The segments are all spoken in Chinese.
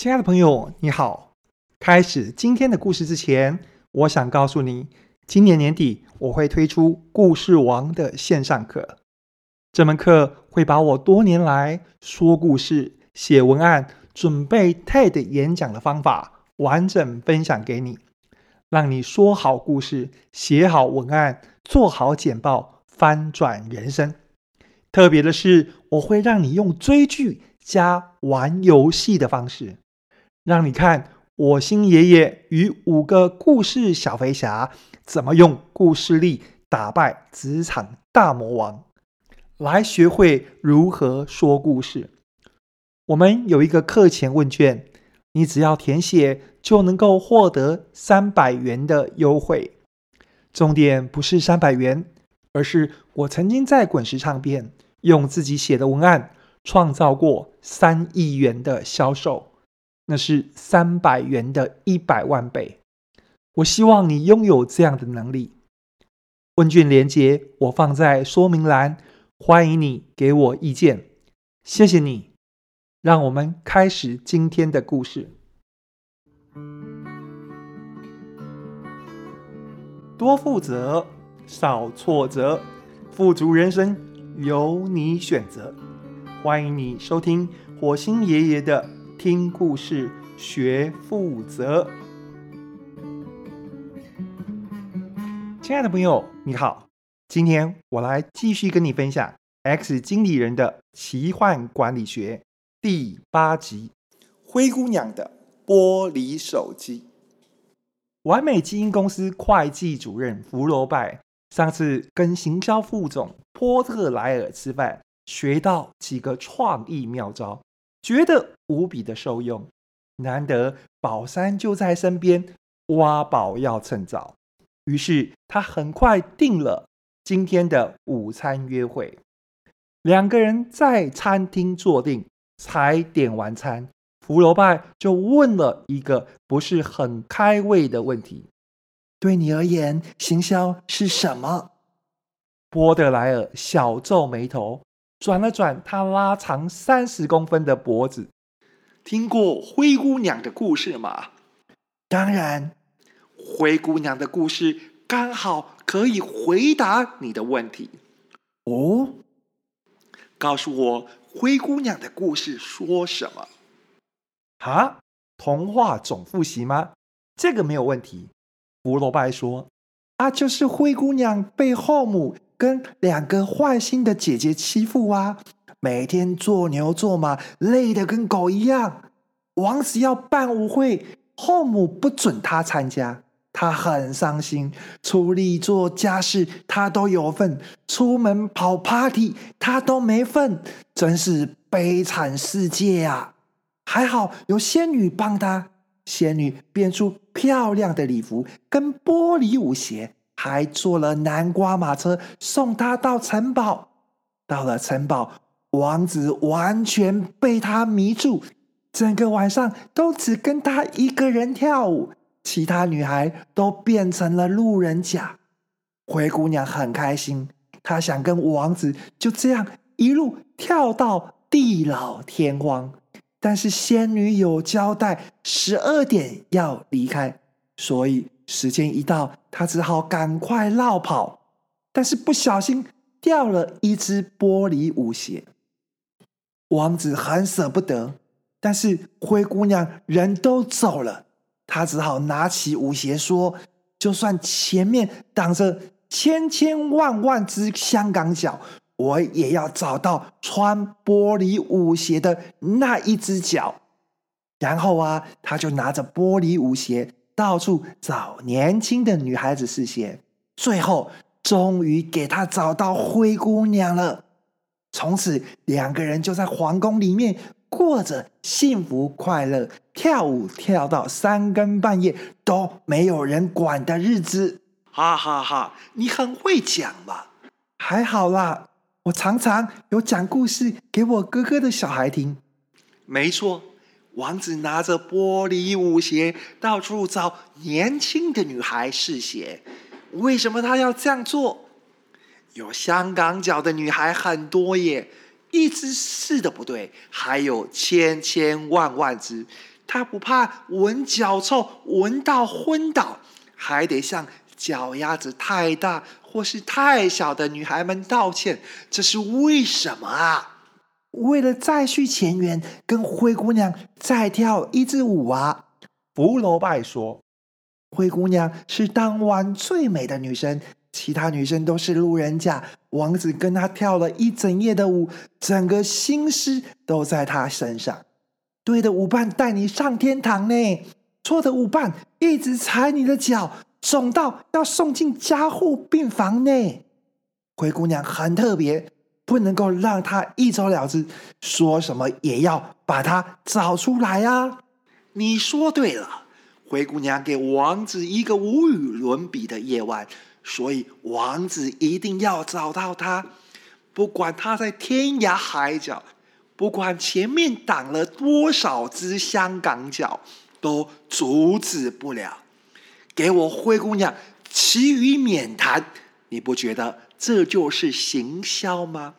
亲爱的朋友，你好！开始今天的故事之前，我想告诉你，今年年底我会推出故事王的线上课。这门课会把我多年来说故事、写文案、准备 TED 演讲的方法完整分享给你，让你说好故事、写好文案、做好简报，翻转人生。特别的是，我会让你用追剧加玩游戏的方式。让你看我星爷爷与五个故事小飞侠怎么用故事力打败职场大魔王，来学会如何说故事。我们有一个课前问卷，你只要填写就能够获得三百元的优惠。重点不是三百元，而是我曾经在滚石唱片用自己写的文案创造过三亿元的销售。那是三百元的一百万倍。我希望你拥有这样的能力。问卷连接我放在说明栏，欢迎你给我意见。谢谢你，让我们开始今天的故事。多负责，少挫折，富足人生由你选择。欢迎你收听火星爷爷的。听故事学负责，亲爱的朋友，你好，今天我来继续跟你分享《X 经理人的奇幻管理学》第八集《灰姑娘的玻璃手机》。完美基因公司会计主任福罗拜上次跟行销副总波特莱尔吃饭，学到几个创意妙招。觉得无比的受用，难得宝山就在身边，挖宝要趁早。于是他很快定了今天的午餐约会。两个人在餐厅坐定，才点完餐，福楼拜就问了一个不是很开胃的问题：“对你而言，行销是什么？”波德莱尔小皱眉头。转了转他拉长三十公分的脖子，听过灰姑娘的故事吗？当然，灰姑娘的故事刚好可以回答你的问题。哦，告诉我灰姑娘的故事说什么？啊，童话总复习吗？这个没有问题。福罗拜说：“啊，就是灰姑娘被后母。”跟两个坏心的姐姐欺负啊，每天做牛做马，累得跟狗一样。王子要办舞会，后母不准他参加，他很伤心。出力做家事，他都有份；出门跑 party，他都没份。真是悲惨世界啊！还好有仙女帮他，仙女变出漂亮的礼服跟玻璃舞鞋。还坐了南瓜马车送他到城堡。到了城堡，王子完全被他迷住，整个晚上都只跟他一个人跳舞，其他女孩都变成了路人甲。灰姑娘很开心，她想跟王子就这样一路跳到地老天荒。但是仙女有交代，十二点要离开，所以。时间一到，他只好赶快绕跑，但是不小心掉了一只玻璃舞鞋。王子很舍不得，但是灰姑娘人都走了，他只好拿起舞鞋说：“就算前面挡着千千万万只香港脚，我也要找到穿玻璃舞鞋的那一只脚。”然后啊，他就拿着玻璃舞鞋。到处找年轻的女孩子试鞋，最后终于给他找到灰姑娘了。从此，两个人就在皇宫里面过着幸福快乐、跳舞跳到三更半夜都没有人管的日子。哈哈哈！你很会讲嘛？还好啦，我常常有讲故事给我哥哥的小孩听。没错。王子拿着玻璃舞鞋到处找年轻的女孩试鞋。为什么他要这样做？有香港脚的女孩很多耶，一只试的不对，还有千千万万只，他不怕闻脚臭闻到昏倒，还得向脚丫子太大或是太小的女孩们道歉，这是为什么啊？为了再续前缘，跟灰姑娘再跳一支舞啊！福楼拜说：“灰姑娘是当晚最美的女生，其他女生都是路人甲。王子跟她跳了一整夜的舞，整个心思都在她身上。对的舞伴带你上天堂呢，错的舞伴一直踩你的脚，肿到要送进加护病房呢。灰姑娘很特别。”不能够让他一走了之，说什么也要把他找出来啊！你说对了，灰姑娘给王子一个无与伦比的夜晚，所以王子一定要找到她。不管她在天涯海角，不管前面挡了多少只香港脚，都阻止不了。给我灰姑娘，其余免谈。你不觉得这就是行销吗？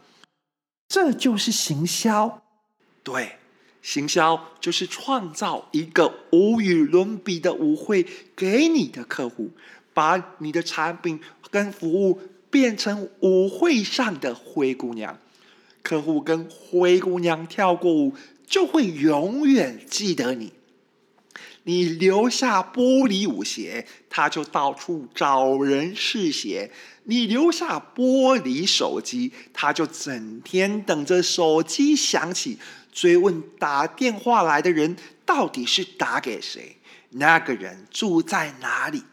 这就是行销。对，行销就是创造一个无与伦比的舞会给你的客户，把你的产品跟服务变成舞会上的灰姑娘。客户跟灰姑娘跳过舞，就会永远记得你。你留下玻璃舞鞋，他就到处找人试鞋；你留下玻璃手机，他就整天等着手机响起，追问打电话来的人到底是打给谁，那个人住在哪里。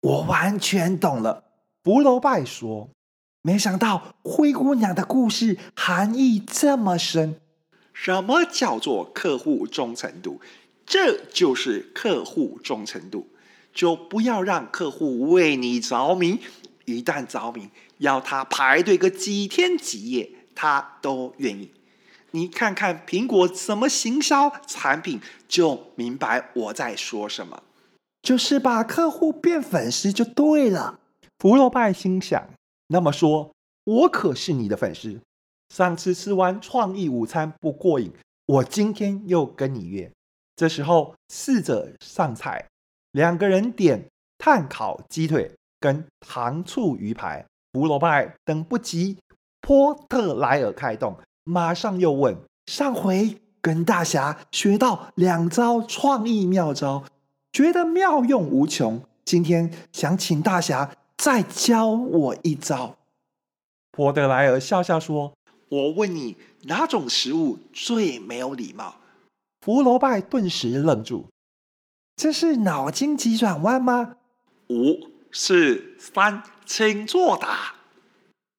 我完全懂了。福楼拜说：“没想到灰姑娘的故事含义这么深。什么叫做客户忠诚度？”这就是客户忠诚度，就不要让客户为你着迷。一旦着迷，要他排队个几天几夜，他都愿意。你看看苹果怎么行销产品，就明白我在说什么。就是把客户变粉丝就对了。福楼拜心想：那么说，我可是你的粉丝。上次吃完创意午餐不过瘾，我今天又跟你约。这时候，侍者上菜，两个人点炭烤鸡腿跟糖醋鱼排。福楼拜等不及波特莱尔开动，马上又问：上回跟大侠学到两招创意妙招，觉得妙用无穷。今天想请大侠再教我一招。波特莱尔笑笑说：“我问你，哪种食物最没有礼貌？”福楼拜顿时愣住，这是脑筋急转弯吗？五、四、三，请作答。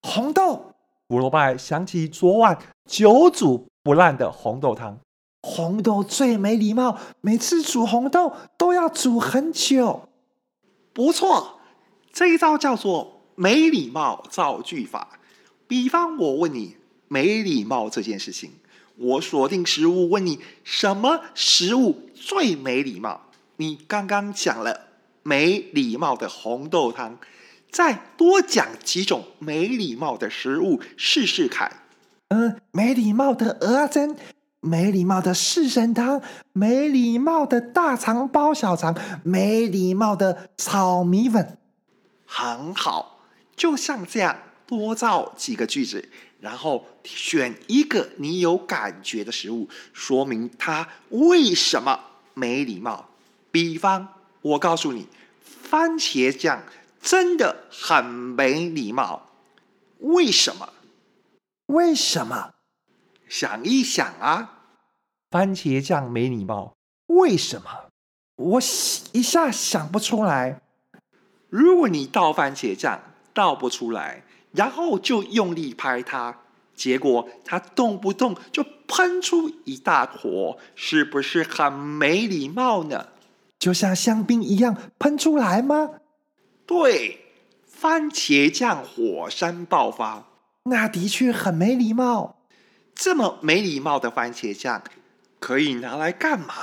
红豆。福楼拜想起昨晚久煮不烂的红豆汤。红豆最没礼貌，每次煮红豆都要煮很久。不错，这一招叫做没礼貌造句法。比方我问你，没礼貌这件事情。我锁定食物，问你什么食物最没礼貌？你刚刚讲了没礼貌的红豆汤，再多讲几种没礼貌的食物试试看。嗯，没礼貌的蚵仔煎，没礼貌的四神汤，没礼貌的大肠包小肠，没礼貌的炒米粉。很好，就像这样，多造几个句子。然后选一个你有感觉的食物，说明它为什么没礼貌。比方，我告诉你，番茄酱真的很没礼貌。为什么？为什么？想一想啊，番茄酱没礼貌，为什么？我一下想不出来。如果你倒番茄酱倒不出来。然后就用力拍它，结果它动不动就喷出一大坨，是不是很没礼貌呢？就像香槟一样喷出来吗？对，番茄酱火山爆发，那的确很没礼貌。这么没礼貌的番茄酱可以拿来干嘛？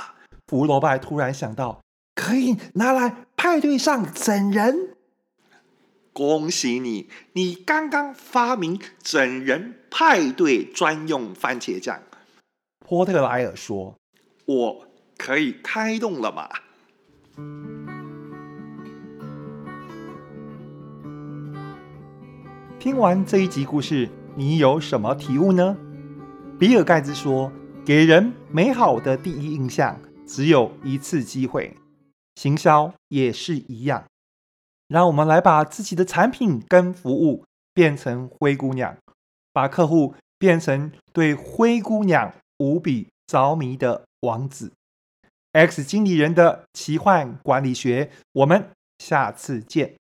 福楼拜突然想到，可以拿来派对上整人。恭喜你，你刚刚发明整人派对专用番茄酱。波特莱尔说：“我可以开动了吗？听完这一集故事，你有什么体悟呢？比尔盖茨说：“给人美好的第一印象只有一次机会，行销也是一样。让我们来把自己的产品跟服务变成灰姑娘，把客户变成对灰姑娘无比着迷的王子。X 经理人的奇幻管理学，我们下次见。”